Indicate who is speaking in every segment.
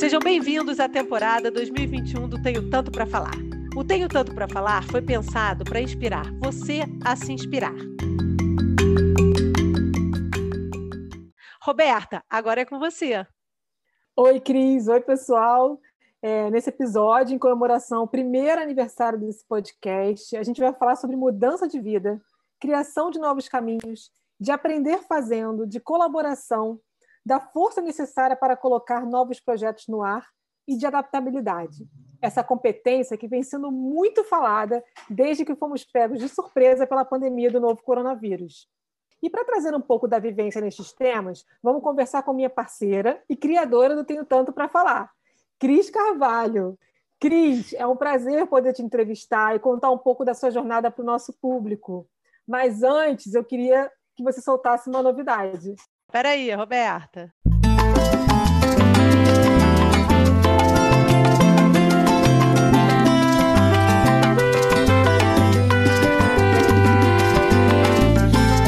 Speaker 1: Sejam bem-vindos à temporada 2021 do Tenho Tanto para Falar. O Tenho Tanto para Falar foi pensado para inspirar você a se inspirar. Roberta, agora é com você.
Speaker 2: Oi, Cris. Oi, pessoal. É, nesse episódio, em comemoração ao primeiro aniversário desse podcast, a gente vai falar sobre mudança de vida, criação de novos caminhos, de aprender fazendo, de colaboração, da força necessária para colocar novos projetos no ar e de adaptabilidade. Essa competência que vem sendo muito falada desde que fomos pegos de surpresa pela pandemia do novo coronavírus. E para trazer um pouco da vivência nestes temas, vamos conversar com minha parceira e criadora do Tenho Tanto para Falar, Cris Carvalho. Cris, é um prazer poder te entrevistar e contar um pouco da sua jornada para o nosso público. Mas antes, eu queria que você soltasse uma novidade.
Speaker 1: Espera aí, Roberta.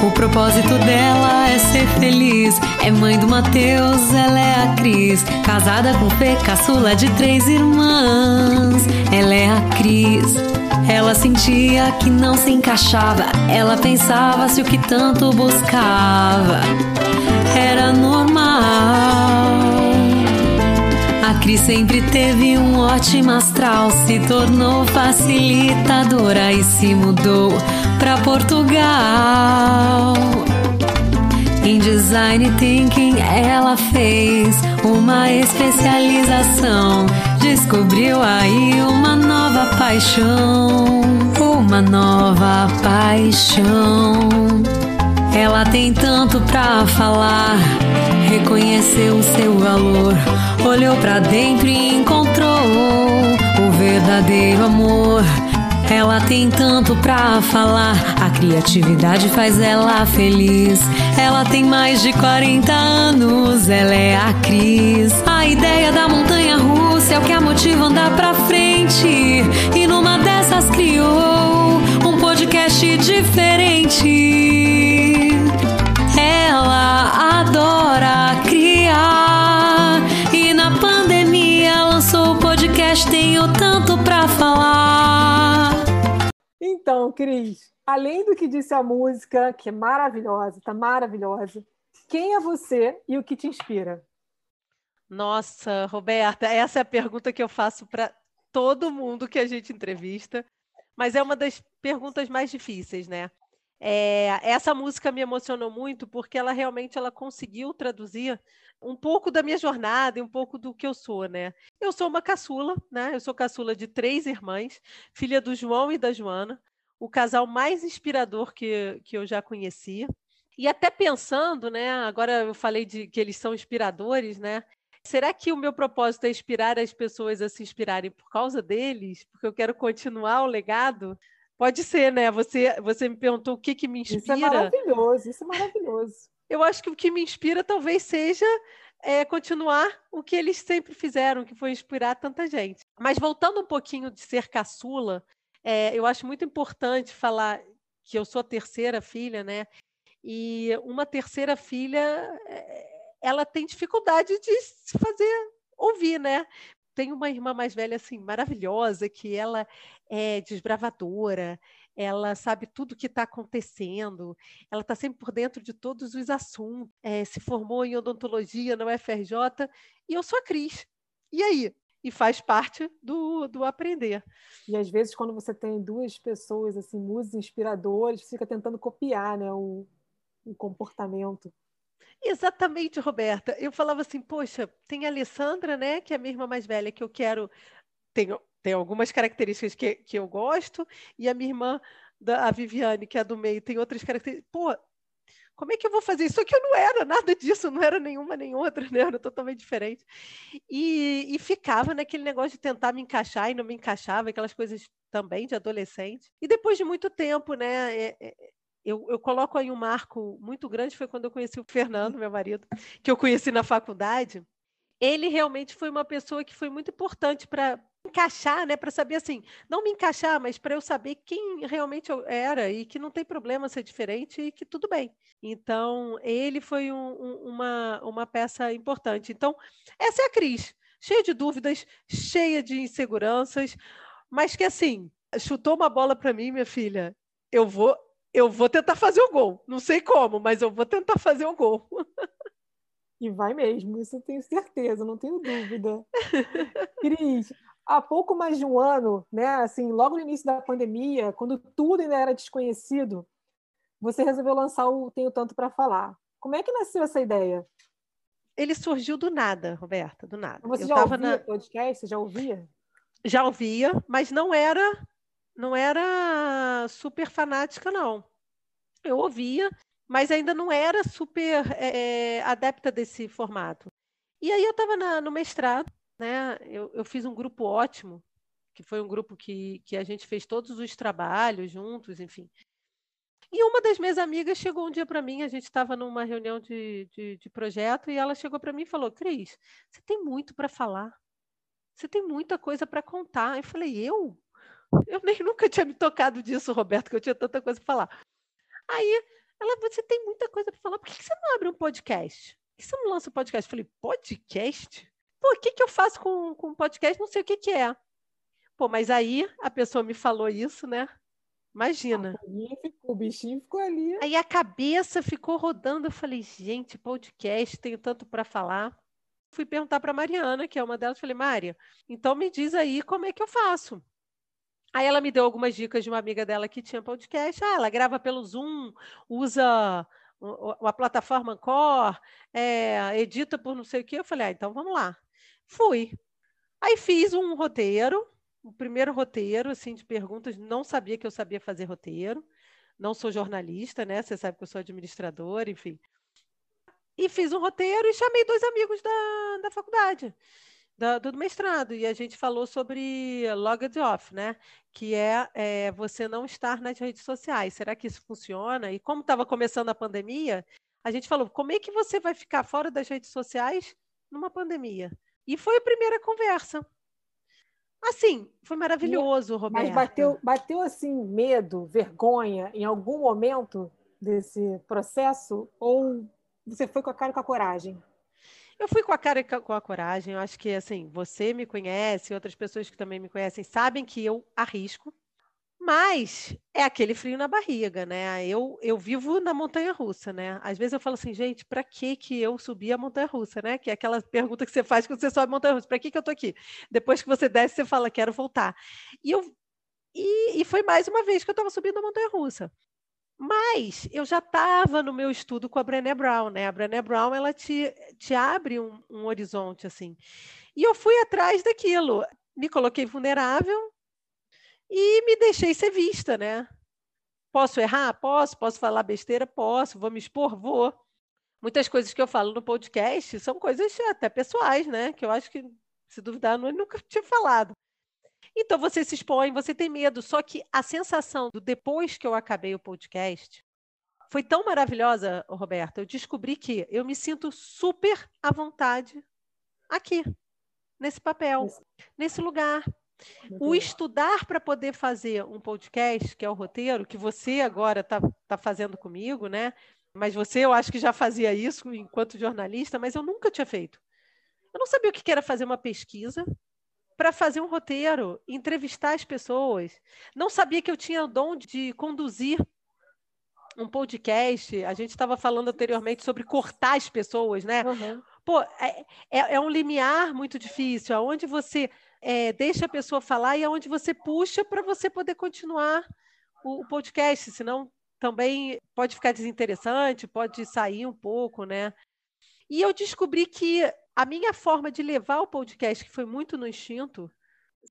Speaker 3: O propósito dela é ser feliz. É mãe do Mateus, ela é a Cris. Casada com Fê, caçula de três irmãs. Ela é a Cris. Ela sentia que não se encaixava. Ela pensava se o que tanto buscava era normal. Cris sempre teve um ótimo astral, se tornou facilitadora e se mudou para Portugal. Em design thinking ela fez uma especialização. Descobriu aí uma nova paixão, uma nova paixão. Ela tem tanto pra falar, reconheceu o seu valor, olhou para dentro e encontrou o verdadeiro amor. Ela tem tanto pra falar, a criatividade faz ela feliz. Ela tem mais de 40 anos, ela é a Cris. A ideia da montanha russa é o que a motiva andar pra frente. E numa dessas criou um podcast diferente.
Speaker 2: Cris, além do que disse a música, que é maravilhosa, tá maravilhosa, quem é você e o que te inspira?
Speaker 1: Nossa, Roberta, essa é a pergunta que eu faço para todo mundo que a gente entrevista, mas é uma das perguntas mais difíceis, né? É, essa música me emocionou muito porque ela realmente ela conseguiu traduzir um pouco da minha jornada e um pouco do que eu sou, né? Eu sou uma caçula, né? Eu sou caçula de três irmãs, filha do João e da Joana, o casal mais inspirador que, que eu já conheci. E até pensando, né? Agora eu falei de que eles são inspiradores, né? Será que o meu propósito é inspirar as pessoas a se inspirarem por causa deles? Porque eu quero continuar o legado? Pode ser, né? Você, você me perguntou o que, que me inspira.
Speaker 2: Isso é maravilhoso, isso é maravilhoso.
Speaker 1: Eu acho que o que me inspira talvez seja é, continuar o que eles sempre fizeram, que foi inspirar tanta gente. Mas voltando um pouquinho de ser caçula, é, eu acho muito importante falar que eu sou a terceira filha, né? E uma terceira filha, ela tem dificuldade de se fazer ouvir, né? tem uma irmã mais velha assim maravilhosa que ela é desbravadora, ela sabe tudo o que está acontecendo, ela está sempre por dentro de todos os assuntos, é, se formou em odontologia na UFRJ e eu sou a Cris. E aí? E faz parte do, do aprender.
Speaker 2: E às vezes, quando você tem duas pessoas, assim, musas inspiradoras, fica tentando copiar né, o, o comportamento.
Speaker 1: Exatamente, Roberta. Eu falava assim, poxa, tem a Alessandra, né, que é a minha irmã mais velha, que eu quero. Tem, tem algumas características que, que eu gosto, e a minha irmã, da, a Viviane, que é do meio, tem outras características. Pô, como é que eu vou fazer isso? Só que eu não era nada disso, não era nenhuma nem outra, né? Era totalmente diferente. E, e ficava naquele negócio de tentar me encaixar e não me encaixava, aquelas coisas também de adolescente. E depois de muito tempo, né? É, é, eu, eu, coloco aí um marco muito grande, foi quando eu conheci o Fernando, meu marido, que eu conheci na faculdade. Ele realmente foi uma pessoa que foi muito importante para encaixar, né, para saber assim, não me encaixar, mas para eu saber quem realmente eu era e que não tem problema ser diferente e que tudo bem. Então, ele foi um, um, uma, uma peça importante. Então, essa é a Cris. cheia de dúvidas, cheia de inseguranças, mas que assim, chutou uma bola para mim, minha filha, eu vou, eu vou tentar fazer o gol. Não sei como, mas eu vou tentar fazer o gol.
Speaker 2: E vai mesmo, isso eu tenho certeza, não tenho dúvida. Cris, há pouco mais de um ano, né, assim, logo no início da pandemia, quando tudo ainda era desconhecido, você resolveu lançar o Tenho Tanto para Falar. Como é que nasceu essa ideia?
Speaker 1: Ele surgiu do nada, Roberta, do nada.
Speaker 2: Você eu já ouvia na... podcast? Você já ouvia?
Speaker 1: Já ouvia, mas não era não era super fanática, não. Eu ouvia, mas ainda não era super é, adepta desse formato. E aí eu estava no mestrado, né? Eu, eu, fiz um grupo ótimo, que foi um grupo que, que a gente fez todos os trabalhos juntos, enfim. E uma das minhas amigas chegou um dia para mim, a gente estava numa reunião de, de, de, projeto, e ela chegou para mim e falou: Cris, você tem muito para falar, você tem muita coisa para contar. Eu falei: Eu? Eu nem nunca tinha me tocado disso, Roberto, que eu tinha tanta coisa para falar. Aí ela, você tem muita coisa para falar, por que você não abre um podcast? Por que você não lança um podcast? Eu falei, podcast? Pô, o que, que eu faço com, com podcast? Não sei o que, que é. Pô, mas aí a pessoa me falou isso, né? Imagina.
Speaker 2: o bichinho ficou ali.
Speaker 1: Aí a cabeça ficou rodando. Eu falei, gente, podcast, tenho tanto para falar. Fui perguntar para Mariana, que é uma delas. Falei, Mária, então me diz aí como é que eu faço. Aí ela me deu algumas dicas de uma amiga dela que tinha podcast. Ah, ela grava pelo Zoom, usa uma plataforma Core, é, edita por não sei o quê. Eu falei, ah, então vamos lá. Fui. Aí fiz um roteiro, o primeiro roteiro, assim, de perguntas. Não sabia que eu sabia fazer roteiro. Não sou jornalista, né? Você sabe que eu sou administradora, enfim. E fiz um roteiro e chamei dois amigos da, da faculdade do, do mestrado, e a gente falou sobre logged off, né? Que é, é, você não estar nas redes sociais. Será que isso funciona? E como estava começando a pandemia, a gente falou, como é que você vai ficar fora das redes sociais numa pandemia? E foi a primeira conversa. Assim, foi maravilhoso, Roberto.
Speaker 2: Mas bateu, bateu assim medo, vergonha em algum momento desse processo? Ou você foi com a cara e com a coragem?
Speaker 1: Eu fui com a cara e com a coragem. Eu acho que, assim, você me conhece, outras pessoas que também me conhecem sabem que eu arrisco. Mas é aquele frio na barriga, né? Eu, eu vivo na montanha russa, né? Às vezes eu falo assim, gente, para que que eu subi a montanha russa, né? Que é aquela pergunta que você faz quando você sobe a montanha russa, para que que eu tô aqui? Depois que você desce, você fala, quero voltar. E eu e, e foi mais uma vez que eu estava subindo a montanha russa. Mas eu já estava no meu estudo com a Brené Brown, né? A Brené Brown, ela te, te abre um, um horizonte, assim. E eu fui atrás daquilo. Me coloquei vulnerável e me deixei ser vista, né? Posso errar? Posso. Posso falar besteira? Posso. Vou me expor? Vou. Muitas coisas que eu falo no podcast são coisas até pessoais, né? Que eu acho que, se duvidar, eu nunca tinha falado. Então você se expõe, você tem medo. Só que a sensação do depois que eu acabei o podcast foi tão maravilhosa, Roberta. Eu descobri que eu me sinto super à vontade aqui, nesse papel, nesse lugar. O estudar para poder fazer um podcast, que é o roteiro, que você agora está tá fazendo comigo, né? Mas você, eu acho que já fazia isso enquanto jornalista, mas eu nunca tinha feito. Eu não sabia o que era fazer uma pesquisa, para fazer um roteiro, entrevistar as pessoas. Não sabia que eu tinha o dom de conduzir um podcast. A gente estava falando anteriormente sobre cortar as pessoas, né? Uhum. Pô, é, é, é, um limiar muito difícil, aonde você é, deixa a pessoa falar e aonde você puxa para você poder continuar o, o podcast, senão também pode ficar desinteressante, pode sair um pouco, né? E eu descobri que a minha forma de levar o podcast, que foi muito no instinto,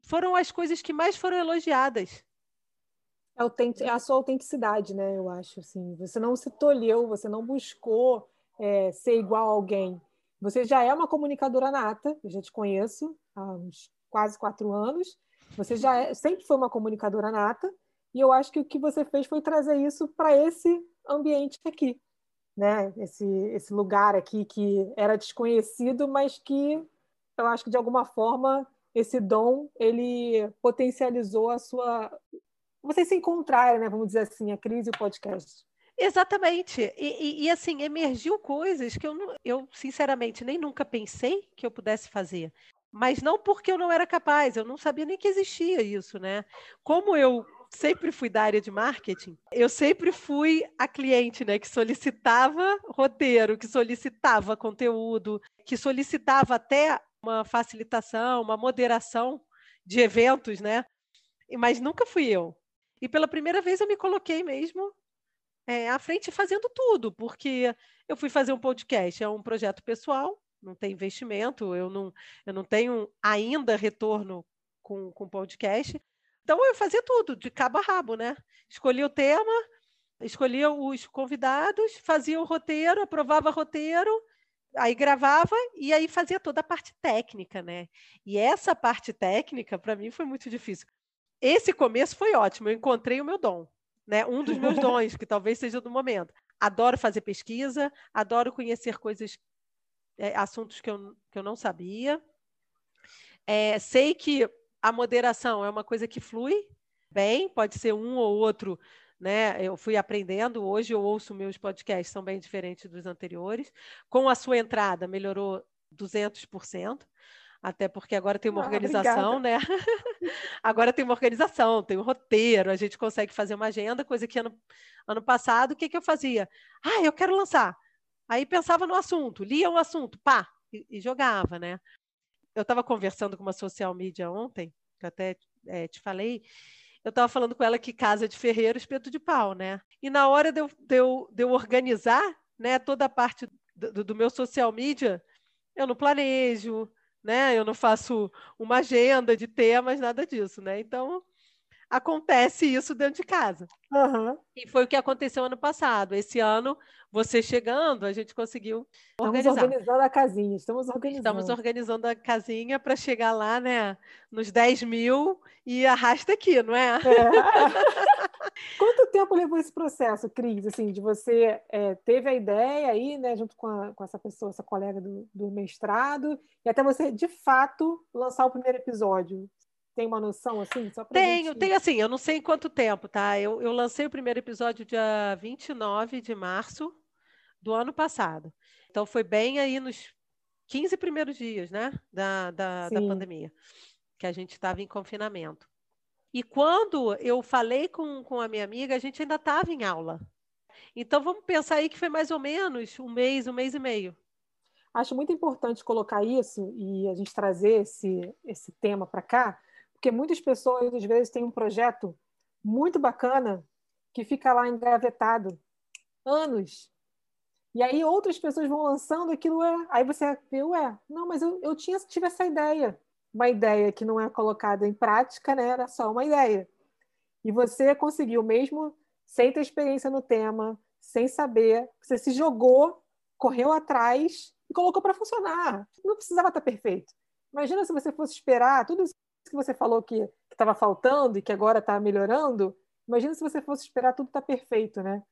Speaker 1: foram as coisas que mais foram elogiadas.
Speaker 2: É, é a sua autenticidade, né? Eu acho assim. Você não se tolheu, você não buscou é, ser igual a alguém. Você já é uma comunicadora nata, eu já te conheço há uns quase quatro anos. Você já é, sempre foi uma comunicadora nata, e eu acho que o que você fez foi trazer isso para esse ambiente aqui né? Esse, esse lugar aqui que era desconhecido, mas que eu acho que de alguma forma esse dom ele potencializou a sua vocês se encontrarem, né? Vamos dizer assim, a crise e o podcast.
Speaker 1: Exatamente. E, e, e, assim, emergiu coisas que eu, eu, sinceramente, nem nunca pensei que eu pudesse fazer. Mas não porque eu não era capaz, eu não sabia nem que existia isso, né? Como eu sempre fui da área de marketing, eu sempre fui a cliente, né, que solicitava roteiro, que solicitava conteúdo, que solicitava até uma facilitação, uma moderação de eventos, né? Mas nunca fui eu. E pela primeira vez eu me coloquei mesmo é, à frente fazendo tudo, porque eu fui fazer um podcast, é um projeto pessoal, não tem investimento, eu não, eu não tenho ainda retorno com, com podcast. Então eu fazia tudo, de cabo a rabo, né? Escolhia o tema, escolhia os convidados, fazia o roteiro, aprovava o roteiro, aí gravava e aí fazia toda a parte técnica, né? E essa parte técnica, para mim, foi muito difícil. Esse começo foi ótimo, eu encontrei o meu dom, né? Um dos meus dons, que talvez seja do momento. Adoro fazer pesquisa, adoro conhecer coisas é, assuntos que eu, que eu não sabia. É, sei que a moderação é uma coisa que flui bem, pode ser um ou outro, né? Eu fui aprendendo, hoje eu ouço meus podcasts, são bem diferentes dos anteriores. Com a sua entrada, melhorou 200%. Até porque agora tem uma ah, organização, né? agora tem uma organização, tem um roteiro, a gente consegue fazer uma agenda, coisa que ano, ano passado, o que, que eu fazia? Ah, eu quero lançar. Aí pensava no assunto, lia o assunto, pá, e, e jogava, né? Eu estava conversando com uma social media ontem, que até é, te falei, eu estava falando com ela que casa de ferreiro, espeto de pau, né? E na hora de eu, de eu, de eu organizar né, toda a parte do, do meu social media, eu não planejo, né? Eu não faço uma agenda de temas, nada disso, né? Então, acontece isso dentro de casa.
Speaker 2: Uhum.
Speaker 1: E foi o que aconteceu ano passado. Esse ano, você chegando, a gente conseguiu
Speaker 2: organizar. Estamos organizando a casinha, estamos organizando.
Speaker 1: Estamos organizando a casinha para chegar lá, né, nos 10 mil e arrasta aqui, não é? é.
Speaker 2: Quanto tempo levou esse processo, Cris? Assim, de você é, teve a ideia aí, né, junto com, a, com essa pessoa, essa colega do, do mestrado, e até você, de fato, lançar o primeiro episódio. Tem uma noção assim? Só
Speaker 1: tenho,
Speaker 2: gente...
Speaker 1: tenho assim, eu não sei em quanto tempo, tá? Eu, eu lancei o primeiro episódio dia 29 de março do ano passado. Então foi bem aí nos 15 primeiros dias, né? Da, da, da pandemia, que a gente estava em confinamento. E quando eu falei com, com a minha amiga, a gente ainda estava em aula. Então vamos pensar aí que foi mais ou menos um mês, um mês e meio.
Speaker 2: Acho muito importante colocar isso e a gente trazer esse, esse tema para cá, porque muitas pessoas, às vezes, têm um projeto muito bacana que fica lá engavetado anos. E aí outras pessoas vão lançando aquilo, é, aí você vê, ué, não, mas eu, eu tinha, tive essa ideia. Uma ideia que não é colocada em prática, né? Era só uma ideia. E você conseguiu, mesmo sem ter experiência no tema, sem saber, você se jogou, correu atrás e colocou para funcionar. Não precisava estar perfeito. Imagina se você fosse esperar tudo isso que você falou que estava faltando e que agora está melhorando, imagina se você fosse esperar tudo estar tá perfeito, né?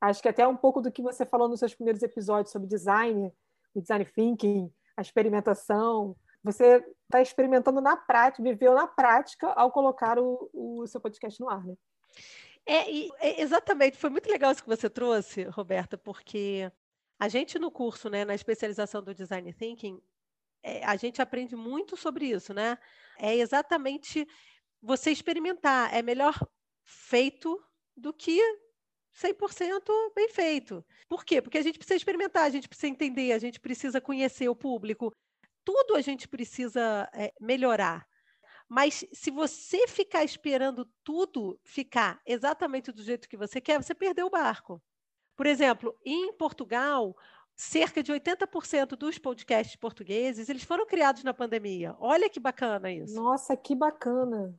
Speaker 2: Acho que até um pouco do que você falou nos seus primeiros episódios sobre design, o design thinking, a experimentação. Você está experimentando na prática, viveu na prática ao colocar o, o seu podcast no ar, né?
Speaker 1: É, é, exatamente, foi muito legal isso que você trouxe, Roberta, porque a gente no curso, né, na especialização do Design Thinking, é, a gente aprende muito sobre isso, né? É exatamente você experimentar. É melhor feito do que 100% bem feito. Por quê? Porque a gente precisa experimentar, a gente precisa entender, a gente precisa conhecer o público. Tudo a gente precisa é, melhorar. Mas se você ficar esperando tudo ficar exatamente do jeito que você quer, você perdeu o barco. Por exemplo, em Portugal, cerca de 80% dos podcasts portugueses, eles foram criados na pandemia. Olha que bacana isso.
Speaker 2: Nossa, que bacana.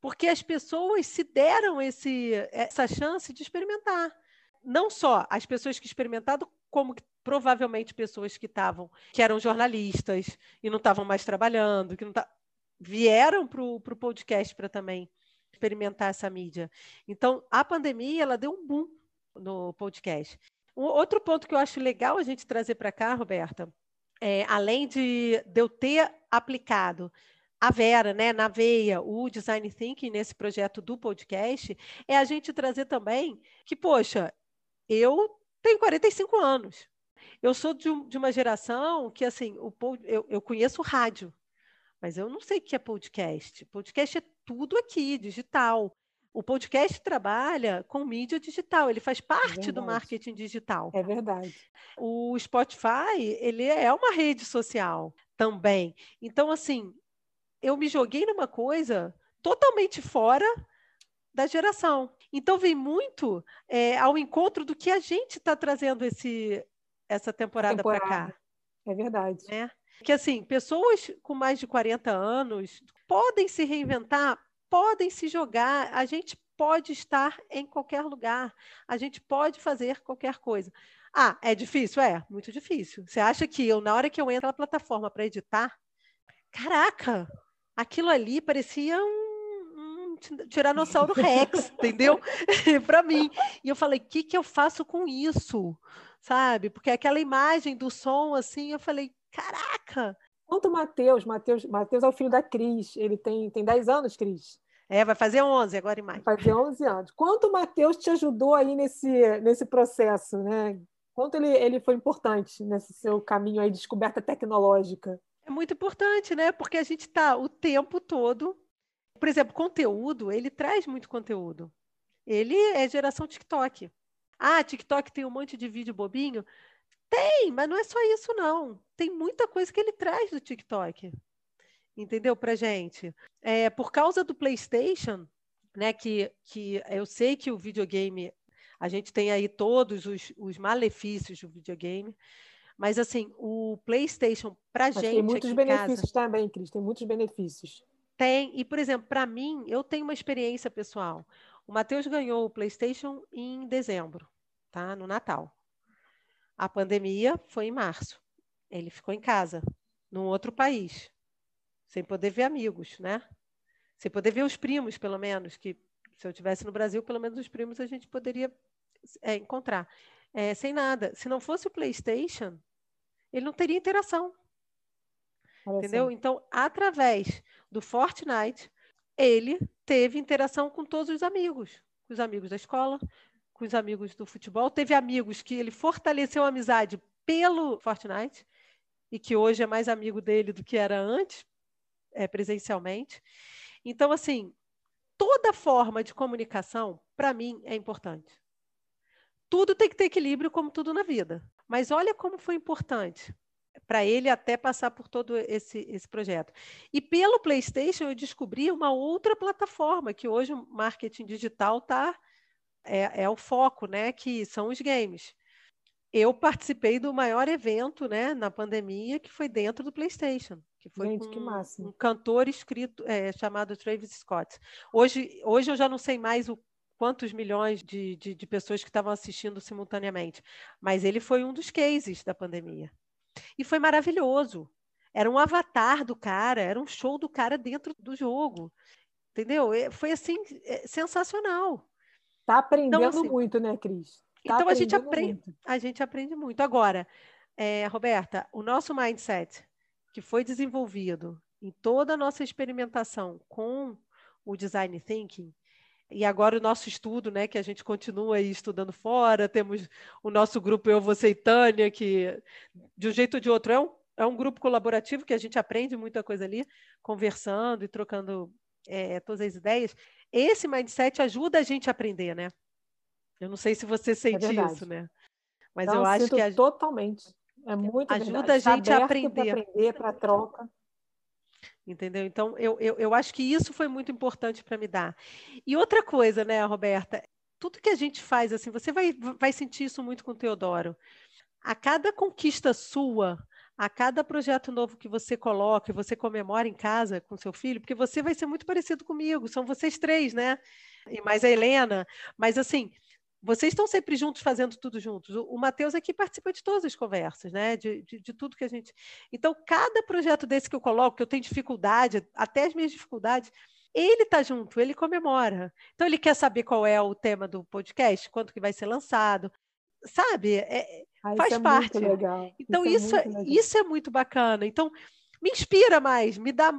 Speaker 1: Porque as pessoas se deram esse, essa chance de experimentar. Não só as pessoas que experimentaram, como provavelmente pessoas que estavam, que eram jornalistas e não estavam mais trabalhando, que não tá, vieram para o podcast para também experimentar essa mídia. Então, a pandemia ela deu um boom no podcast. Um outro ponto que eu acho legal a gente trazer para cá, Roberta, é, além de, de eu ter aplicado a Vera, né, na veia, o Design Thinking nesse projeto do podcast, é a gente trazer também que, poxa, eu tenho 45 anos. Eu sou de, de uma geração que, assim, o, eu, eu conheço rádio, mas eu não sei o que é podcast. Podcast é tudo aqui, digital. O podcast trabalha com mídia digital, ele faz parte é do marketing digital.
Speaker 2: É verdade.
Speaker 1: O Spotify, ele é uma rede social também. Então, assim, eu me joguei numa coisa totalmente fora da geração. Então, vem muito é, ao encontro do que a gente está trazendo esse, essa temporada, temporada. para cá.
Speaker 2: É verdade.
Speaker 1: Né? Que, assim, pessoas com mais de 40 anos podem se reinventar, podem se jogar, a gente pode estar em qualquer lugar, a gente pode fazer qualquer coisa. Ah, é difícil? É, muito difícil. Você acha que eu, na hora que eu entro na plataforma para editar, caraca, aquilo ali parecia um, um Tiranossauro Rex, entendeu? para mim. E eu falei, o que, que eu faço com isso? Sabe? Porque aquela imagem do som, assim, eu falei, caraca!
Speaker 2: Quanto o Matheus, Matheus, Matheus é o filho da Cris, ele tem, tem 10 anos, Cris.
Speaker 1: É, vai fazer 11 agora em maio.
Speaker 2: Vai fazer 11 anos. Quanto o Matheus te ajudou aí nesse, nesse processo, né? Quanto ele, ele foi importante nesse seu caminho aí de descoberta tecnológica?
Speaker 1: É muito importante, né? Porque a gente está o tempo todo. Por exemplo, conteúdo, ele traz muito conteúdo. Ele é geração TikTok. Ah, TikTok tem um monte de vídeo bobinho? Tem, mas não é só isso, não. Tem muita coisa que ele traz do TikTok. Entendeu? Pra gente. É, por causa do PlayStation, né? Que, que eu sei que o videogame, a gente tem aí todos os, os malefícios do videogame. Mas assim, o PlayStation para gente.
Speaker 2: Tem muitos benefícios casa, também, Cris, tem muitos benefícios.
Speaker 1: Tem, e por exemplo, para mim, eu tenho uma experiência pessoal. O Matheus ganhou o PlayStation em dezembro, tá? No Natal. A pandemia foi em março. Ele ficou em casa, num outro país, sem poder ver amigos, né? Sem poder ver os primos, pelo menos, que se eu tivesse no Brasil, pelo menos os primos a gente poderia é, encontrar. É, sem nada. Se não fosse o PlayStation, ele não teria interação. Olha entendeu? Então, através do Fortnite, ele teve interação com todos os amigos, com os amigos da escola, com os amigos do futebol. Teve amigos que ele fortaleceu a amizade pelo Fortnite e que hoje é mais amigo dele do que era antes, é, presencialmente. Então, assim, toda forma de comunicação, para mim, é importante. Tudo tem que ter equilíbrio, como tudo na vida. Mas olha como foi importante para ele até passar por todo esse, esse projeto. E pelo PlayStation eu descobri uma outra plataforma que hoje o marketing digital tá é, é o foco, né? Que são os games. Eu participei do maior evento, né, na pandemia, que foi dentro do PlayStation, que foi
Speaker 2: Gente, que um,
Speaker 1: cantor escrito é, chamado Travis Scott. Hoje, hoje eu já não sei mais o quantos milhões de, de, de pessoas que estavam assistindo simultaneamente, mas ele foi um dos cases da pandemia. E foi maravilhoso. Era um avatar do cara, era um show do cara dentro do jogo. Entendeu? Foi assim, é, sensacional.
Speaker 2: Está aprendendo então, assim, muito, né, Cris?
Speaker 1: Tá então a gente aprende, muito. a gente aprende muito. Agora, é, Roberta, o nosso mindset que foi desenvolvido em toda a nossa experimentação com o design thinking, e agora o nosso estudo, né, que a gente continua aí estudando fora, temos o nosso grupo Eu, Você e Tânia, que de um jeito ou de outro é um, é um grupo colaborativo que a gente aprende muita coisa ali, conversando e trocando é, todas as ideias. Esse mindset ajuda a gente a aprender, né? Eu não sei se você sente é isso, né?
Speaker 2: Mas não, eu acho que a... totalmente. É muito
Speaker 1: ajuda verdade. a gente a aprender.
Speaker 2: Para aprender, para troca.
Speaker 1: Entendeu? Então, eu, eu, eu acho que isso foi muito importante para me dar. E outra coisa, né, Roberta? Tudo que a gente faz, assim, você vai, vai sentir isso muito com o Teodoro. A cada conquista sua, a cada projeto novo que você coloca você comemora em casa com seu filho, porque você vai ser muito parecido comigo, são vocês três, né? E mais a Helena. Mas, assim, vocês estão sempre juntos fazendo tudo juntos. O, o Matheus aqui participa de todas as conversas, né? De, de, de, tudo que a gente. Então, cada projeto desse que eu coloco, que eu tenho dificuldade, até as minhas dificuldades, ele está junto, ele comemora. Então, ele quer saber qual é o tema do podcast, quanto que vai ser lançado. Sabe? É, ah, faz
Speaker 2: é
Speaker 1: parte.
Speaker 2: Então,
Speaker 1: isso, é isso, é, isso é muito bacana. Então, me inspira mais, me dá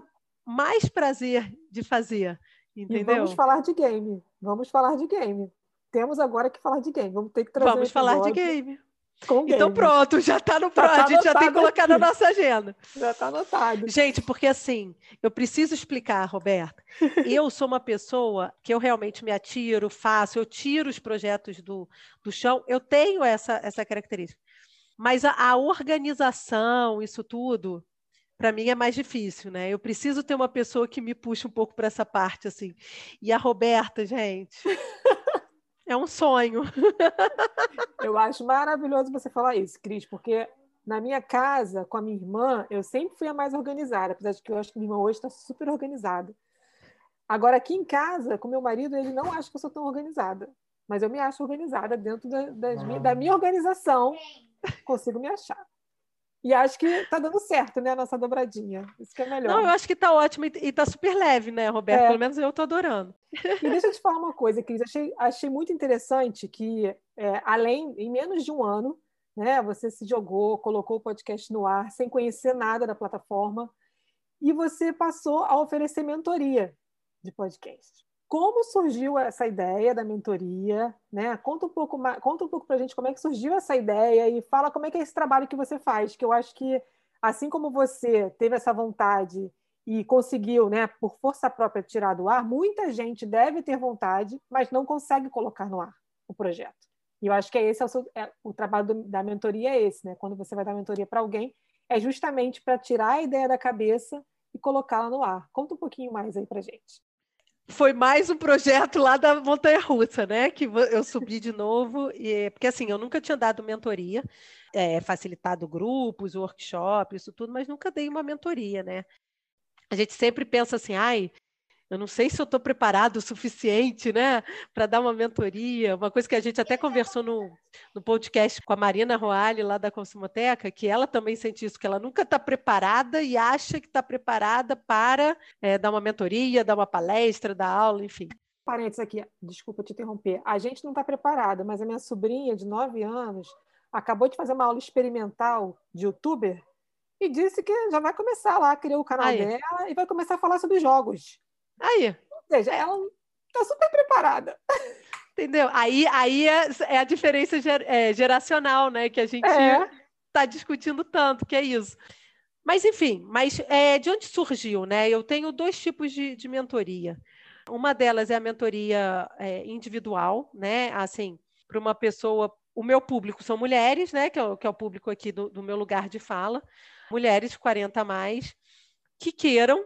Speaker 1: mais prazer de fazer. Entendeu? E
Speaker 2: vamos falar de game. Vamos falar de game temos agora que falar de game. Vamos ter que trazer.
Speaker 1: Vamos falar de game. Com então pronto, já está no tá, a gente já tem que colocar aqui. na nossa agenda.
Speaker 2: Já está anotado.
Speaker 1: Gente, porque assim, eu preciso explicar, Roberta. eu sou uma pessoa que eu realmente me atiro, faço, eu tiro os projetos do, do chão, eu tenho essa, essa característica. Mas a, a organização, isso tudo, para mim é mais difícil, né? Eu preciso ter uma pessoa que me puxe um pouco para essa parte, assim. E a Roberta, gente, é um sonho.
Speaker 2: eu acho maravilhoso você falar isso, Cris, porque na minha casa, com a minha irmã, eu sempre fui a mais organizada, apesar de que eu acho que minha irmã hoje está super organizada. Agora, aqui em casa, com meu marido, ele não acha que eu sou tão organizada. Mas eu me acho organizada dentro da, minha, da minha organização, consigo me achar. E acho que está dando certo, né, a nossa dobradinha. Isso que é melhor.
Speaker 1: Não, eu acho que está ótimo e está super leve, né, Roberto? É. Pelo menos eu estou adorando.
Speaker 2: E deixa eu te falar uma coisa, Cris. Achei, achei muito interessante que, é, além, em menos de um ano, né, você se jogou, colocou o podcast no ar, sem conhecer nada da plataforma, e você passou a oferecer mentoria de podcast. Como surgiu essa ideia da mentoria? Né? Conta um pouco conta um pouco para a gente como é que surgiu essa ideia e fala como é que é esse trabalho que você faz, que eu acho que assim como você teve essa vontade e conseguiu, né, por força própria tirar do ar, muita gente deve ter vontade, mas não consegue colocar no ar o projeto. E eu acho que é esse é o, seu, é, o trabalho do, da mentoria é esse, né? Quando você vai dar mentoria para alguém, é justamente para tirar a ideia da cabeça e colocá-la no ar. Conta um pouquinho mais aí para gente
Speaker 1: foi mais um projeto lá da Montanha Russa, né? Que eu subi de novo, e, porque assim, eu nunca tinha dado mentoria, é, facilitado grupos, workshops, isso tudo, mas nunca dei uma mentoria, né? A gente sempre pensa assim, ai, eu não sei se eu estou preparado o suficiente, né, para dar uma mentoria. Uma coisa que a gente até conversou no, no podcast com a Marina Roale, lá da Consumoteca, que ela também sente isso, que ela nunca está preparada e acha que está preparada para é, dar uma mentoria, dar uma palestra, dar aula, enfim.
Speaker 2: Parênteses aqui, desculpa te interromper. A gente não está preparada, mas a minha sobrinha de 9 anos acabou de fazer uma aula experimental de youtuber e disse que já vai começar lá, criou o canal Aí. dela e vai começar a falar sobre jogos.
Speaker 1: Aí.
Speaker 2: Ou seja, ela está super preparada.
Speaker 1: Entendeu? Aí, aí é, é a diferença ger, é, geracional, né? Que a gente está é. discutindo tanto, que é isso. Mas, enfim, mas é, de onde surgiu, né? Eu tenho dois tipos de, de mentoria. Uma delas é a mentoria é, individual, né? Assim, para uma pessoa. O meu público são mulheres, né? Que é o, que é o público aqui do, do meu lugar de fala. Mulheres 40 a mais, que queiram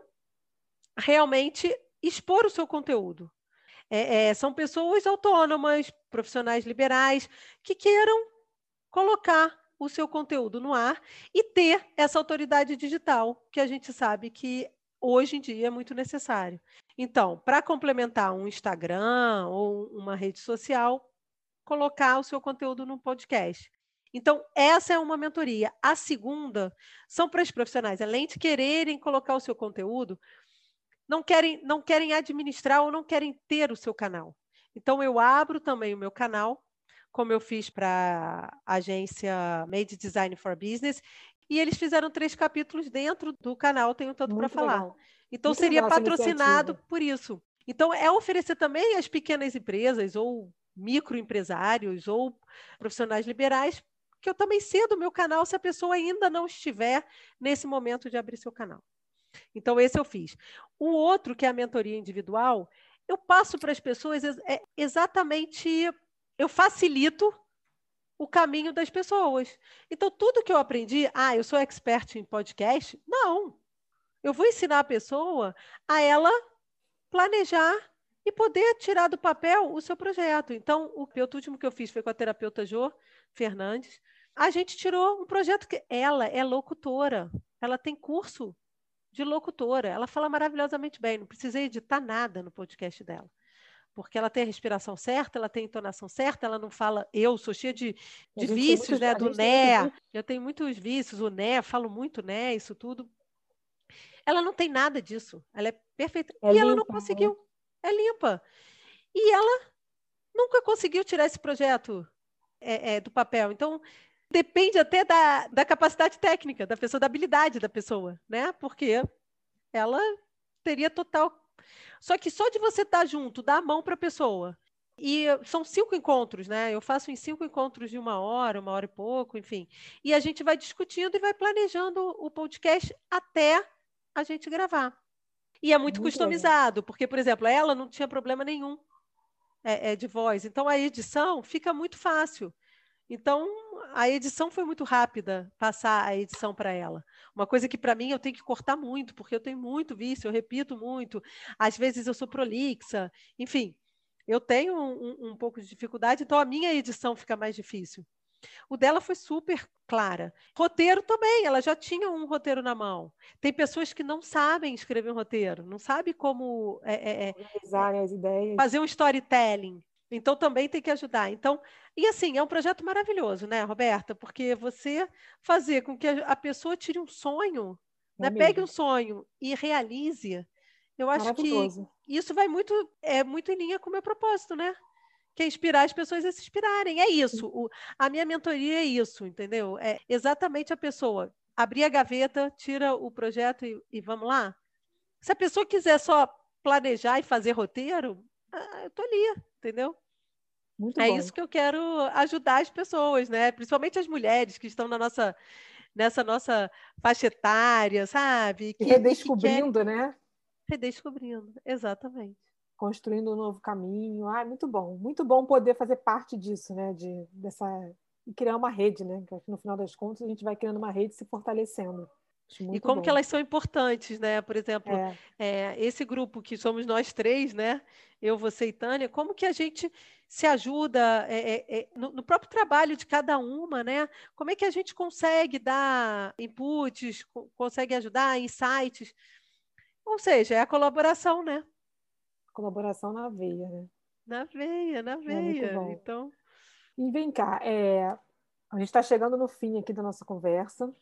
Speaker 1: realmente expor o seu conteúdo. É, é, são pessoas autônomas, profissionais liberais, que queiram colocar o seu conteúdo no ar e ter essa autoridade digital, que a gente sabe que hoje em dia é muito necessário. Então, para complementar um Instagram ou uma rede social, colocar o seu conteúdo no podcast. Então, essa é uma mentoria. A segunda são para os profissionais, além de quererem colocar o seu conteúdo, não querem, não querem administrar ou não querem ter o seu canal. Então, eu abro também o meu canal, como eu fiz para a agência Made Design for Business, e eles fizeram três capítulos dentro do canal, tenho tanto para falar. Então, Muito seria patrocinado por isso. Então, é oferecer também às pequenas empresas ou microempresários ou profissionais liberais que eu também cedo o meu canal se a pessoa ainda não estiver nesse momento de abrir seu canal. Então, esse eu fiz. O outro, que é a mentoria individual, eu passo para as pessoas é exatamente, eu facilito o caminho das pessoas. Então, tudo que eu aprendi, ah, eu sou expert em podcast, não. Eu vou ensinar a pessoa a ela planejar e poder tirar do papel o seu projeto. Então, o último que eu fiz foi com a terapeuta Jo Fernandes. A gente tirou um projeto que ela é locutora, ela tem curso de locutora. Ela fala maravilhosamente bem, não precisei editar nada no podcast dela. Porque ela tem a respiração certa, ela tem a entonação certa, ela não fala eu, sou cheia de, de vícios, muitos, né? Do né. Eu tenho muitos vícios, o né, falo muito né, isso tudo. Ela não tem nada disso. Ela é perfeita. É e limpa, ela não conseguiu. Né? É limpa. E ela nunca conseguiu tirar esse projeto é, é, do papel. Então, depende até da, da capacidade técnica da pessoa, da habilidade da pessoa, né? Porque ela teria total. Só que só de você estar junto, dar a mão para a pessoa E são cinco encontros, né? Eu faço em cinco encontros de uma hora, uma hora e pouco, enfim. E a gente vai discutindo e vai planejando o podcast até a gente gravar. E é muito, muito customizado, legal. porque, por exemplo, ela não tinha problema nenhum é, é, de voz. Então a edição fica muito fácil. Então, a edição foi muito rápida, passar a edição para ela. Uma coisa que para mim eu tenho que cortar muito, porque eu tenho muito vício, eu repito muito. Às vezes eu sou prolixa, enfim, eu tenho um, um pouco de dificuldade, então a minha edição fica mais difícil. O dela foi super clara. Roteiro também, ela já tinha um roteiro na mão. Tem pessoas que não sabem escrever um roteiro, não sabem como é, é,
Speaker 2: é, as ideias.
Speaker 1: fazer um storytelling. Então também tem que ajudar. Então, e assim, é um projeto maravilhoso, né, Roberta? Porque você fazer com que a pessoa tire um sonho, é né? pegue um sonho e realize, eu acho que isso vai muito, é muito em linha com o meu propósito, né? Que é inspirar as pessoas a se inspirarem. É isso. O, a minha mentoria é isso, entendeu? É exatamente a pessoa abrir a gaveta, tira o projeto e, e vamos lá. Se a pessoa quiser só planejar e fazer roteiro, ah, eu tô ali, entendeu? Muito é bom. isso que eu quero ajudar as pessoas, né? Principalmente as mulheres que estão na nossa, nessa nossa faixa etária, sabe?
Speaker 2: Que, redescobrindo, que né?
Speaker 1: Redescobrindo, exatamente.
Speaker 2: Construindo um novo caminho. Ah, muito bom. Muito bom poder fazer parte disso, né? De, dessa... E criar uma rede, né? Que no final das contas a gente vai criando uma rede se fortalecendo.
Speaker 1: E como bom. que elas são importantes, né? Por exemplo, é. É, esse grupo que somos nós três, né? Eu, você e Tânia, como que a gente se ajuda é, no, no, próprio trabalho de cada uma, né? Como é que a gente consegue dar inputs, consegue ajudar, insights? Ou seja, é a colaboração, né?
Speaker 2: Colaboração na veia, né?
Speaker 1: Na veia, na é veia. Então.
Speaker 2: E vem cá, a gente está chegando no fim aqui da nossa conversa,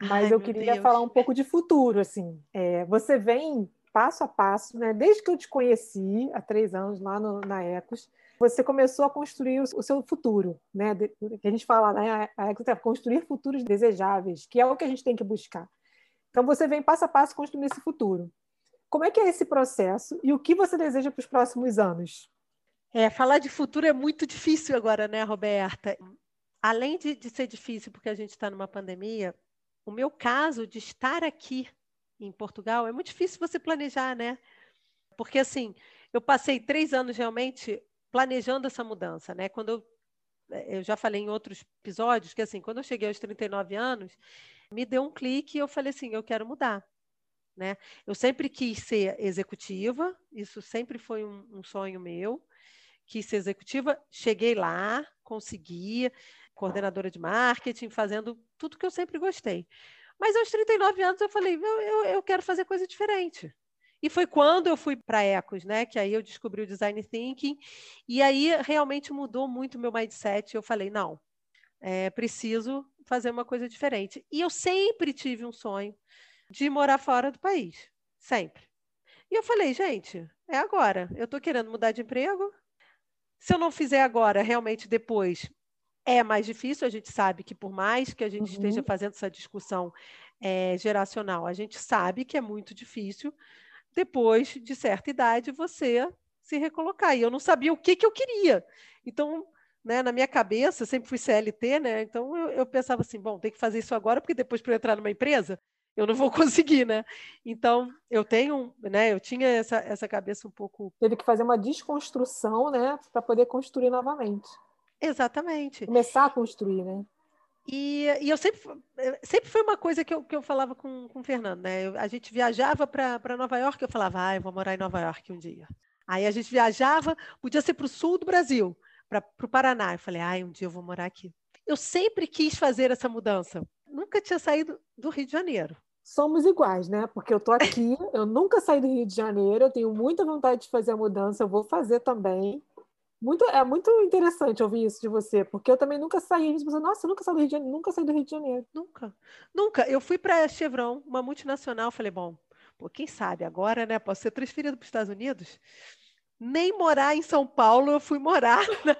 Speaker 2: mas Ai, eu queria Deus. falar um pouco de futuro, assim. É, você vem passo a passo, né? Desde que eu te conheci há três anos lá no, na Ecos, você começou a construir o, seu futuro, né? que a gente fala, né? A é construir futuros desejáveis, que é o que a gente tem que buscar. Então você vem passo a passo construindo esse futuro. Como é que é esse processo e o que você deseja para os próximos anos?
Speaker 1: É, falar de futuro é muito difícil agora, né, Roberta? Além de, de ser difícil porque a gente está numa pandemia, o meu caso de estar aqui em Portugal é muito difícil você planejar, né? Porque assim, eu passei três anos realmente planejando essa mudança, né? Quando eu, eh, eu já falei em outros episódios que assim, quando eu cheguei aos 39 anos, me deu um clique e eu falei assim, eu quero mudar. Né? Eu sempre quis ser executiva, isso sempre foi um, um sonho meu. Quis ser executiva, cheguei lá, consegui, coordenadora de marketing, fazendo tudo que eu sempre gostei. Mas aos 39 anos eu falei, eu, eu, eu quero fazer coisa diferente. E foi quando eu fui para a Ecos, né? Que aí eu descobri o design thinking e aí realmente mudou muito o meu mindset. Eu falei, não, é preciso fazer uma coisa diferente. E eu sempre tive um sonho de morar fora do país, sempre. E eu falei, gente, é agora. Eu estou querendo mudar de emprego. Se eu não fizer agora, realmente depois é mais difícil. A gente sabe que por mais que a gente uhum. esteja fazendo essa discussão é, geracional, a gente sabe que é muito difícil depois de certa idade, você se recolocar. E eu não sabia o que, que eu queria. Então, né, na minha cabeça, sempre fui CLT, né? Então eu, eu pensava assim, bom, tem que fazer isso agora, porque depois para entrar numa empresa, eu não vou conseguir, né? Então, eu tenho, né, eu tinha essa, essa cabeça um pouco.
Speaker 2: Teve que fazer uma desconstrução, né, para poder construir novamente.
Speaker 1: Exatamente.
Speaker 2: Começar a construir, né?
Speaker 1: E, e, eu sempre, sempre foi uma coisa que eu, que eu falava com, com o Fernando, né? Eu, a gente viajava para Nova York, eu falava, ah, eu vou morar em Nova York um dia. Aí a gente viajava, podia ser para o sul do Brasil, para o Paraná. Eu falei, ah, um dia eu vou morar aqui. Eu sempre quis fazer essa mudança. Nunca tinha saído do Rio de Janeiro.
Speaker 2: Somos iguais, né? Porque eu tô aqui, eu nunca saí do Rio de Janeiro, eu tenho muita vontade de fazer a mudança, eu vou fazer também. Muito, é muito interessante ouvir isso de você, porque eu também nunca saí. Você, Nossa, nunca saí do Rio de Janeiro, nunca saí do Rio de Janeiro.
Speaker 1: Nunca. Nunca. Eu fui para Chevron, uma multinacional, falei, bom, pô, quem sabe agora, né? Posso ser transferido para os Estados Unidos? Nem morar em São Paulo, eu fui morar na,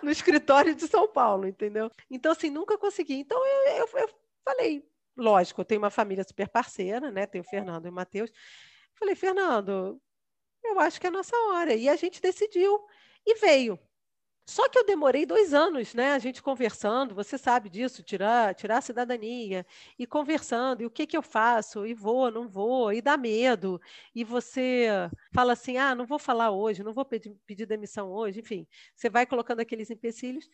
Speaker 1: no escritório de São Paulo, entendeu? Então, assim, nunca consegui. Então, eu, eu, eu falei, lógico, eu tenho uma família super parceira, né? Tenho o Fernando e o Matheus. Falei, Fernando, eu acho que é a nossa hora. E a gente decidiu e veio. Só que eu demorei dois anos, né? A gente conversando, você sabe disso, tirar, tirar a cidadania, e conversando, e o que, que eu faço? E vou, não vou, e dá medo. E você fala assim: ah, não vou falar hoje, não vou pedir, pedir demissão hoje, enfim, você vai colocando aqueles empecilhos.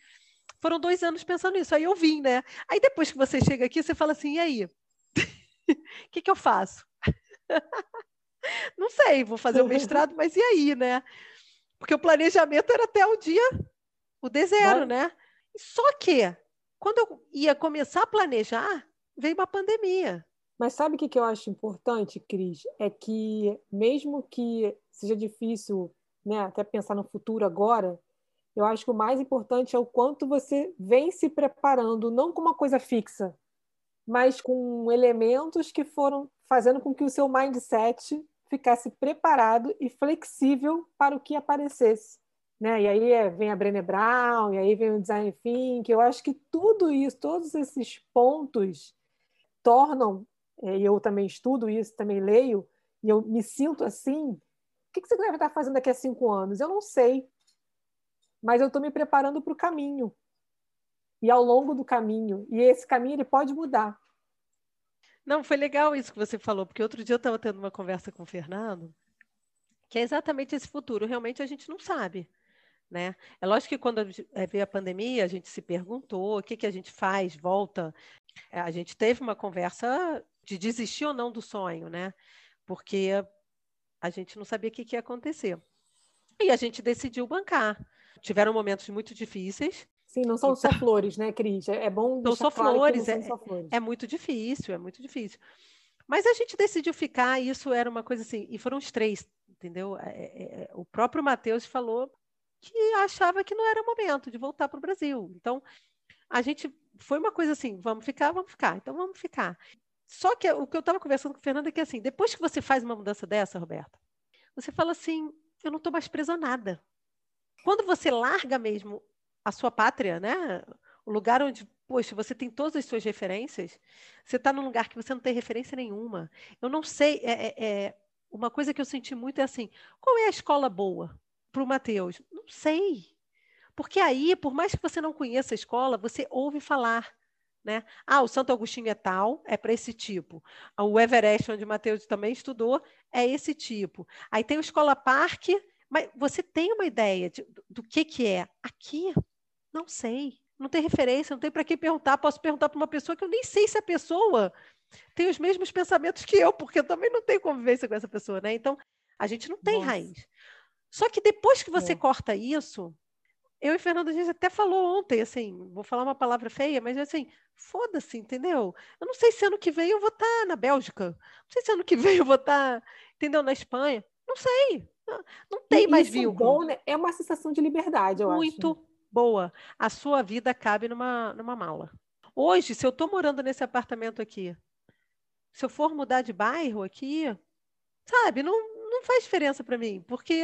Speaker 1: Foram dois anos pensando nisso. Aí eu vim, né? Aí depois que você chega aqui, você fala assim: e aí? O que, que eu faço? não sei, vou fazer o mestrado, mas e aí, né? Porque o planejamento era até o dia o D zero, né? Só que, quando eu ia começar a planejar, veio uma pandemia.
Speaker 2: Mas sabe o que eu acho importante, Cris? É que, mesmo que seja difícil né, até pensar no futuro agora, eu acho que o mais importante é o quanto você vem se preparando, não com uma coisa fixa, mas com elementos que foram fazendo com que o seu mindset ficasse preparado e flexível para o que aparecesse né? E aí é, vem a Brené Brown, e aí vem o design thinking. Eu acho que tudo isso, todos esses pontos tornam, é, e eu também estudo isso, também leio, e eu me sinto assim. O que você deve estar fazendo daqui a cinco anos? Eu não sei, mas eu estou me preparando para o caminho. E ao longo do caminho, e esse caminho ele pode mudar.
Speaker 1: Não, foi legal isso que você falou, porque outro dia eu estava tendo uma conversa com o Fernando, que é exatamente esse futuro. Realmente a gente não sabe. Né? É lógico que quando eh, veio a pandemia, a gente se perguntou o que, que a gente faz, volta. Eh, a gente teve uma conversa de desistir ou não do sonho, né? Porque a gente não sabia o que, que ia acontecer. E a gente decidiu bancar. Tiveram momentos muito difíceis.
Speaker 2: Sim, não são então, só flores, né, Cris? É, é bom
Speaker 1: não só claro flores, não é, só flores. É muito difícil, é muito difícil. Mas a gente decidiu ficar, e isso era uma coisa assim, e foram os três, entendeu? É, é, é o próprio Matheus falou que achava que não era momento de voltar para o Brasil. Então, a gente foi uma coisa assim, vamos ficar, vamos ficar, então vamos ficar. Só que o que eu estava conversando com o Fernando é que assim, depois que você faz uma mudança dessa, Roberta, você fala assim, eu não estou mais preso a nada. Quando você larga mesmo a sua pátria, né? O lugar onde, poxa, você tem todas as suas referências, você está num lugar que você não tem referência nenhuma. Eu não sei, é, é, é, uma coisa que eu senti muito é assim, qual é a escola boa? para o Mateus? Não sei. Porque aí, por mais que você não conheça a escola, você ouve falar. Né? Ah, o Santo Agostinho é tal, é para esse tipo. O Everest, onde o Mateus também estudou, é esse tipo. Aí tem o Escola Parque, mas você tem uma ideia de, do que, que é? Aqui, não sei. Não tem referência, não tem para quem perguntar. Posso perguntar para uma pessoa que eu nem sei se a pessoa tem os mesmos pensamentos que eu, porque eu também não tenho convivência com essa pessoa, né? Então, a gente não tem Nossa. raiz. Só que depois que você é. corta isso, eu e Fernando a gente até falou ontem, assim, vou falar uma palavra feia, mas assim, foda-se, entendeu? Eu não sei se ano que vem eu vou estar tá na Bélgica, não sei se ano que vem eu vou estar, tá, entendeu, na Espanha, não sei, não tem e mais
Speaker 2: isso vínculo. Bom, né? É uma sensação de liberdade, eu
Speaker 1: Muito
Speaker 2: acho.
Speaker 1: Muito boa. A sua vida cabe numa, numa mala. Hoje, se eu estou morando nesse apartamento aqui, se eu for mudar de bairro aqui, sabe, não, não faz diferença para mim, porque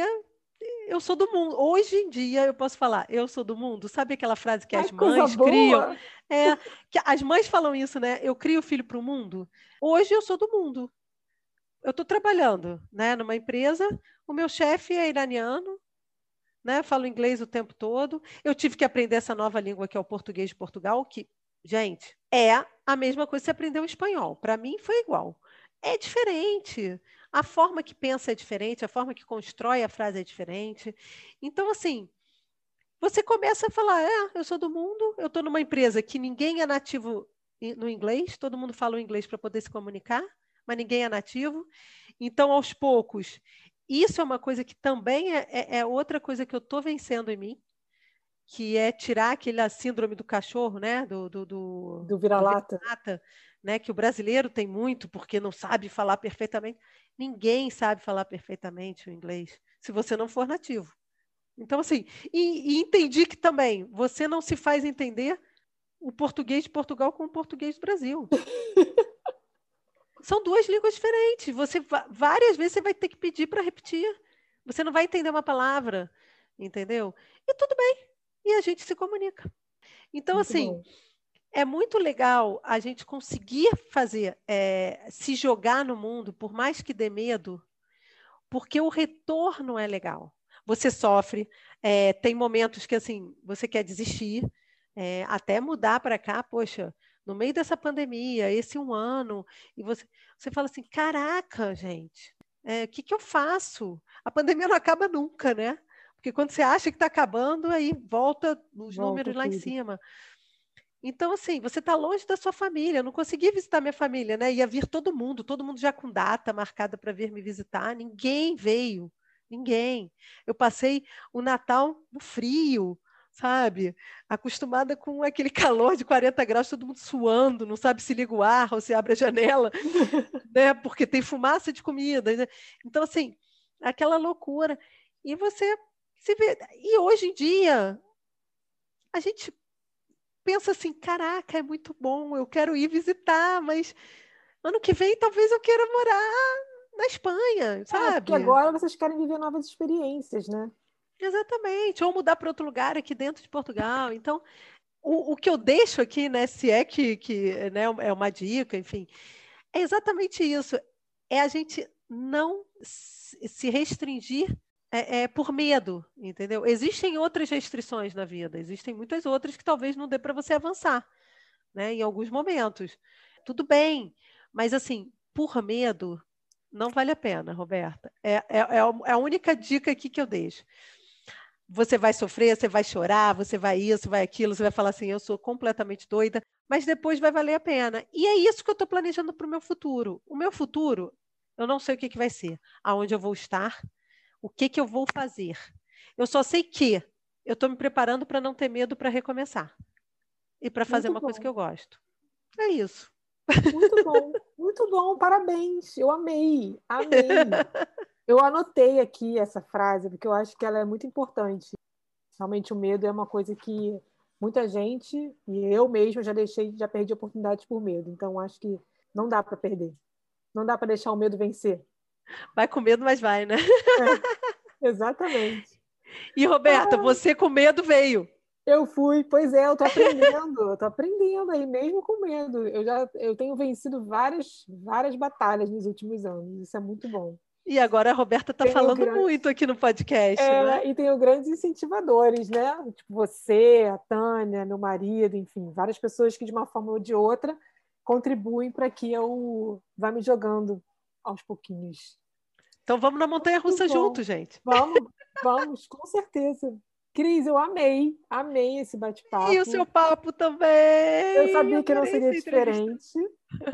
Speaker 1: eu sou do mundo. Hoje em dia eu posso falar, eu sou do mundo. Sabe aquela frase que Ai, as mães criam? É, que as mães falam isso, né? Eu crio o filho para o mundo. Hoje eu sou do mundo. Eu estou trabalhando, né, numa empresa. O meu chefe é iraniano, né? Falo inglês o tempo todo. Eu tive que aprender essa nova língua que é o português de Portugal, que, gente, é a mesma coisa que você aprendeu espanhol. Para mim foi igual. É diferente. A forma que pensa é diferente, a forma que constrói a frase é diferente. Então, assim, você começa a falar: é, eu sou do mundo, eu estou numa empresa que ninguém é nativo no inglês, todo mundo fala o inglês para poder se comunicar, mas ninguém é nativo. Então, aos poucos, isso é uma coisa que também é, é, é outra coisa que eu estou vencendo em mim, que é tirar aquela síndrome do cachorro, né? Do, do, do,
Speaker 2: do vira-lata.
Speaker 1: Vira né? Que o brasileiro tem muito porque não sabe falar perfeitamente. Ninguém sabe falar perfeitamente o inglês se você não for nativo. Então, assim, e, e entendi que também você não se faz entender o português de Portugal com o português do Brasil. São duas línguas diferentes. Você várias vezes você vai ter que pedir para repetir. Você não vai entender uma palavra, entendeu? E tudo bem. E a gente se comunica. Então, Muito assim, bom é muito legal a gente conseguir fazer, é, se jogar no mundo, por mais que dê medo, porque o retorno é legal. você sofre, é, tem momentos que assim você quer desistir, é, até mudar para cá, poxa, no meio dessa pandemia, esse um ano, e você, você fala assim, caraca, gente, é, o que, que eu faço? A pandemia não acaba nunca, né? Porque quando você acha que está acabando, aí volta os volta números lá tudo. em cima. Então, assim, você está longe da sua família. Eu não consegui visitar minha família, né? Ia vir todo mundo, todo mundo já com data marcada para vir me visitar. Ninguém veio, ninguém. Eu passei o Natal no frio, sabe? Acostumada com aquele calor de 40 graus, todo mundo suando, não sabe se liga o ar ou se abre a janela, né? Porque tem fumaça de comida. Né? Então, assim, aquela loucura. E você se vê. E hoje em dia, a gente pensa assim: caraca, é muito bom, eu quero ir visitar, mas ano que vem talvez eu queira morar na Espanha, sabe? É,
Speaker 2: porque agora vocês querem viver novas experiências, né?
Speaker 1: Exatamente, ou mudar para outro lugar aqui dentro de Portugal. Então, o, o que eu deixo aqui, né, se é que, que né, é uma dica, enfim, é exatamente isso. É a gente não se restringir é, é, por medo, entendeu? Existem outras restrições na vida, existem muitas outras que talvez não dê para você avançar, né? Em alguns momentos. Tudo bem, mas assim, por medo, não vale a pena, Roberta. É, é, é, é a única dica aqui que eu deixo. Você vai sofrer, você vai chorar, você vai isso, vai aquilo, você vai falar assim, eu sou completamente doida, mas depois vai valer a pena. E é isso que eu estou planejando para o meu futuro. O meu futuro, eu não sei o que, que vai ser, aonde eu vou estar, o que, que eu vou fazer? Eu só sei que eu estou me preparando para não ter medo para recomeçar e para fazer muito uma bom. coisa que eu gosto. É isso.
Speaker 2: Muito bom, muito bom, parabéns. Eu amei, amei. Eu anotei aqui essa frase porque eu acho que ela é muito importante. Realmente o medo é uma coisa que muita gente e eu mesma já deixei, já perdi oportunidades por medo. Então acho que não dá para perder. Não dá para deixar o medo vencer.
Speaker 1: Vai com medo, mas vai, né?
Speaker 2: É, exatamente.
Speaker 1: E Roberta, ah, você com medo veio.
Speaker 2: Eu fui, pois é, eu tô aprendendo, eu tô aprendendo aí, mesmo com medo. Eu já eu tenho vencido várias, várias batalhas nos últimos anos, isso é muito bom.
Speaker 1: E agora a Roberta está falando grandes... muito aqui no podcast.
Speaker 2: É,
Speaker 1: né?
Speaker 2: E tenho grandes incentivadores, né? Tipo você, a Tânia, meu marido, enfim, várias pessoas que de uma forma ou de outra contribuem para que eu vá me jogando aos pouquinhos.
Speaker 1: Então vamos na montanha russa junto, gente.
Speaker 2: Vamos, vamos, com certeza. Cris, eu amei, amei esse bate-papo.
Speaker 1: E o seu papo também.
Speaker 2: Eu sabia eu que não seria diferente.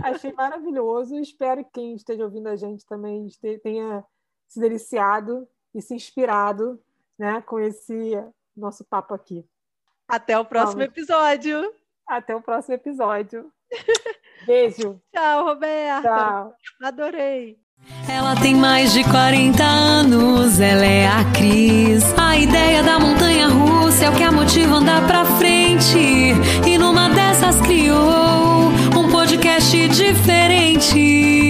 Speaker 2: Achei maravilhoso. Espero que quem esteja ouvindo a gente também tenha se deliciado e se inspirado né, com esse nosso papo aqui.
Speaker 1: Até o próximo Vamos. episódio.
Speaker 2: Até o próximo episódio. Beijo.
Speaker 1: Tchau, Roberta. Tchau. Adorei.
Speaker 3: Ela tem mais de 40 anos, ela é a Cris. A ideia da montanha russa é o que a motiva andar pra frente. E numa dessas criou um podcast diferente.